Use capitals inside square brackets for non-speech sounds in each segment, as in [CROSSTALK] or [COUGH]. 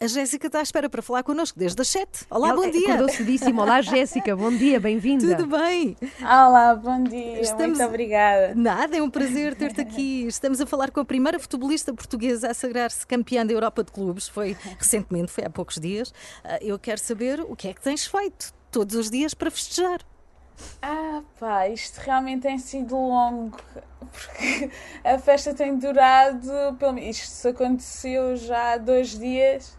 A, Jéssica está à espera para falar connosco desde as 7. Olá, Ela bom dia. Acordou cedíssimo. Olá, Jéssica, bom dia, bem-vinda. Tudo bem? Olá, bom dia, Estamos- muito obrigada. Nada, é um prazer ter-te aqui. Estamos a falar com a primeira futebolista portuguesa a sagrar-se campeã da Europa de Clubes. Foi recentemente, foi há poucos dias. Ah, Eu quero saber o que é que tens feito todos os dias para festejar. Ah, pá, isto realmente tem sido longo, porque a festa tem durado, pelo isto aconteceu já há dois dias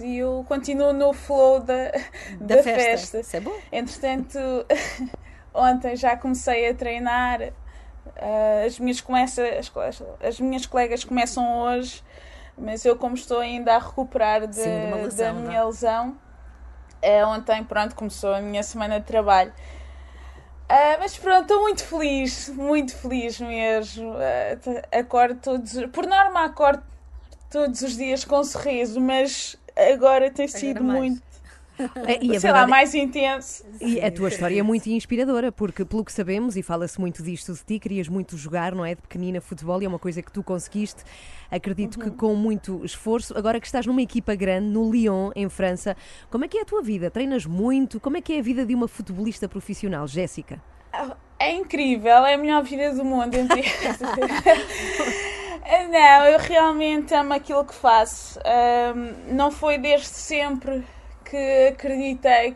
e eu continuo no flow da, Da, da, festa. festa. Isso é bom. Entretanto, [LAUGHS] ontem já comecei a treinar, ah, as, minhas começa, as, as minhas colegas começam hoje, mas eu como estou ainda a recuperar de- Sim, uma da lesão, não é? minha lesão, é, ontem pronto começou a minha semana de trabalho. Ah, mas pronto, estou muito feliz, muito feliz mesmo. T- acordo todos, por norma acordo todos os dias com um sorriso, mas agora tem sido mais. muito, e a sei lá, mais intenso. E a tua história é muito inspiradora, porque pelo que sabemos, e fala-se muito disto de ti, querias muito jogar, não é? De pequenina futebol, e é uma coisa que tu conseguiste, acredito que com muito esforço. Agora que estás numa equipa grande, no Lyon, em França, como é que é a tua vida? Treinas muito? Como é que é a vida de uma futebolista profissional, Jéssica? É incrível, é a melhor vida do mundo. [LAUGHS] não, eu realmente amo aquilo que faço. Ahm, não foi desde sempre que acreditei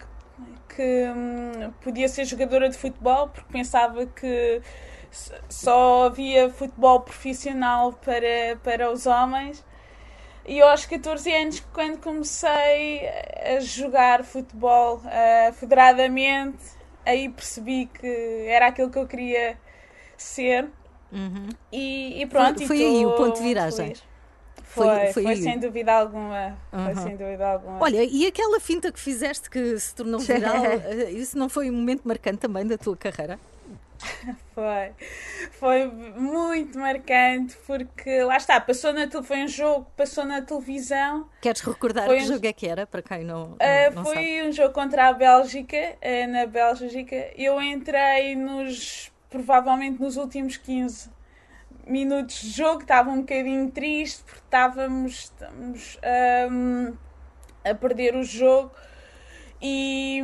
que hum, podia ser jogadora de futebol, porque pensava que só havia futebol profissional para, para os homens. E aos 14 anos, quando comecei a jogar futebol ah, federadamente, aí percebi que era aquilo que eu queria ser. E, e pronto, Uhum. Foi- e foi aí o ponto de viragem. Foi- Foi, foi foi, sem dúvida alguma. Foi Uhum. sem dúvida alguma. Olha, e aquela finta que fizeste que se tornou [LAUGHS] viral, eh, isso não foi um momento marcante também da tua carreira? [LAUGHS] Foi, foi muito marcante porque lá está, passou na foi um jogo, passou na televisão. Queres recordar Foi que um- jogo é que era, para quem não, não, Uh, não foi sabe? um jogo contra a Bélgica, uh, na Bélgica. Eu entrei nos provavelmente nos últimos 15 minutos de jogo, estava um bocadinho triste porque estávamos, estamos, um, a perder o jogo e,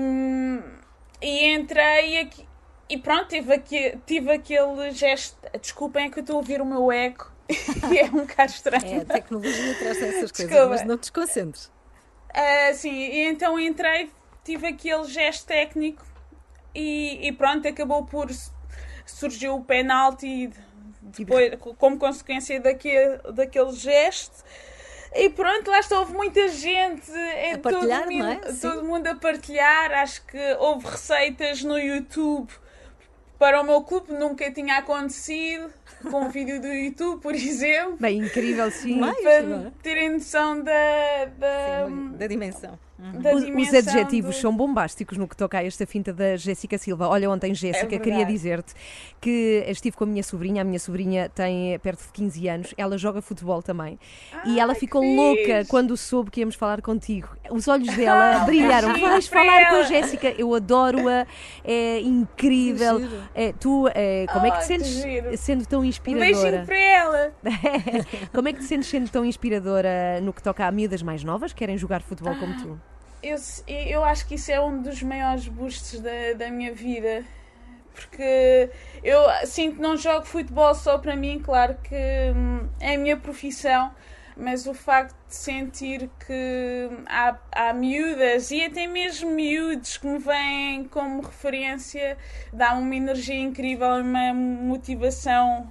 e entrei e, aqui- e pronto, tive, aqui, tive aquele gesto. Desculpem, é que eu estou a ouvir o meu eco [LAUGHS] e é um bocado estranho. É, a tecnologia traz essas coisas, Desculpa. mas não te desconcentres. Ah, sim, e então entrei, tive aquele gesto técnico e, e pronto, acabou por surgiu o penalti depois, como consequência daquele, daquele gesto. E pronto, lá está, houve muita gente, é, A partilhar, todo, não é? mundo, Sim. todo mundo a partilhar. Acho que houve receitas no YouTube para o meu clube, nunca tinha acontecido, com um vídeo do YouTube, por exemplo, Bem, incrível, sim. Mais, para é? terem noção da, da, Sim, da dimensão. Da Os, os adjetivos do- são bombásticos no que toca a esta finta da Jéssica Silva. Olha, ontem, Jéssica, É queria dizer-te que estive com a minha sobrinha. A minha sobrinha tem perto de 15 anos. Ela joga futebol também. e ela ficou louca fixe. quando soube que íamos falar contigo. Os olhos dela [LAUGHS] Ah, brilharam. Vais falar com a ela." Jéssica. Eu adoro-a. É incrível. É, tu, é, como é que te que sentes sendo tão Um inspiradora? beijinho para ela. [LAUGHS] como é que te sentes sendo tão inspiradora no que toca a miúdas mais novas que querem jogar futebol como tu? Eu, eu acho que isso é um dos maiores boostes da, da minha vida. Porque eu sinto que não jogo futebol só para mim, claro que hum, é a minha profissão, mas o facto de sentir que há, há miúdas e até mesmo miúdos que me vêm como referência dá uma energia incrível e uma motivação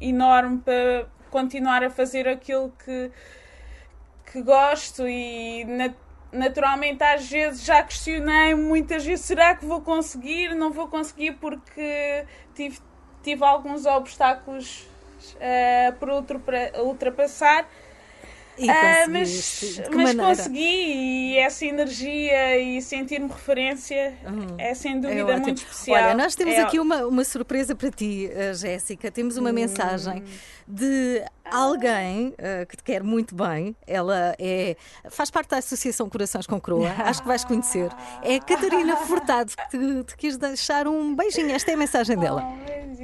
enorme para continuar a fazer aquilo que, que gosto e na- naturalmente às vezes já questionei muitas vezes será que vou conseguir não vou conseguir porque tive, tive alguns obstáculos por ultrapa- ultrapassar E conseguiste. mas mas consegui e essa energia e sentir-me referência é sem É dúvida ótimo. muito especial Olha, nós temos É- aqui uma, uma surpresa para ti, eh, Jéssica. Temos Hum. uma mensagem de alguém uh, que te quer muito bem. Ela é, faz parte da Associação Corações com Croa. [LAUGHS] Acho que vais conhecer. É a Catarina Furtado que te, te quis deixar um beijinho. Esta é a mensagem dela.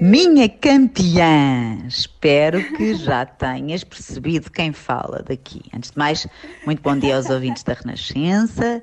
Minha campeã, espero que já tenhas percebido quem fala daqui. Antes de mais, muito bom dia aos ouvintes da Renascença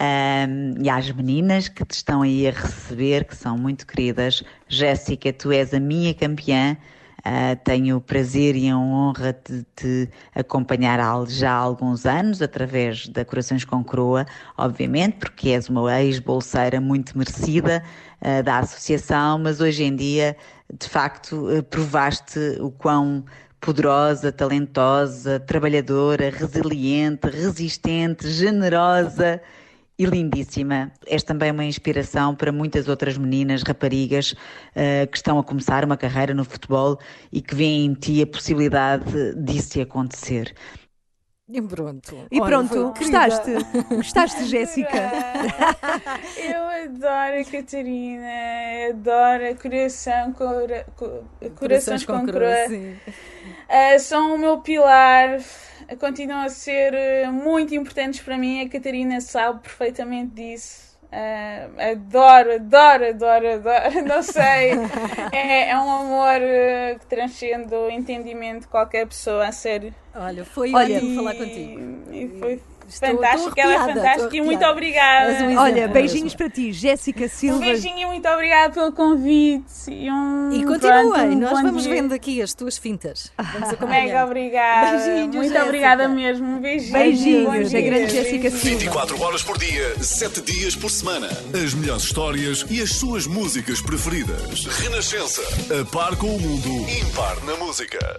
um, e às meninas que te estão aí a receber, que são muito queridas. Jéssica, tu és a minha campeã. Uh, tenho o prazer e a honra de te acompanhar já há alguns anos, através da Corações com Croa, obviamente, porque és uma ex-bolseira muito merecida uh, da associação, mas hoje em dia, de facto, uh, provaste o quão poderosa, talentosa, trabalhadora, resiliente, resistente, generosa e lindíssima. És também uma inspiração para muitas outras meninas, raparigas uh, que estão a começar uma carreira no futebol e que veem em ti a possibilidade disso acontecer. E pronto. E Olha, pronto, gostaste? [LAUGHS] Gostaste, Jéssica? [LAUGHS] Eu adoro a Catarina, adoro a Coração, cora, Corações, Corações com, com Croa. Uh, são o meu pilar continuam a ser eh, muito importantes para mim. A Catarina sabe perfeitamente disso. Uh, adoro, adoro, adoro, adoro, [LAUGHS] não sei. É, é um amor uh, que transcende o entendimento de qualquer pessoa, a sério. Olha, foi ótimo falar contigo. E foi Fantástico, ela é fantástica e muito obrigada. Um Olha, beijinhos para ti, Jéssica Silva. Um beijinho e muito obrigada pelo convite. E, um, e continua, pronto, um nós vamos dia. vendo aqui as tuas fintas. Vamos acompanhar. Mega obrigada. Beijinhos, muito Jéssica. obrigada mesmo. Um beijinho. Beijinhos, a grande Jéssica Silva. 24 horas por dia, 7 dias por semana. As melhores histórias e as suas músicas preferidas. Renascença. A par com o mundo, impar na música.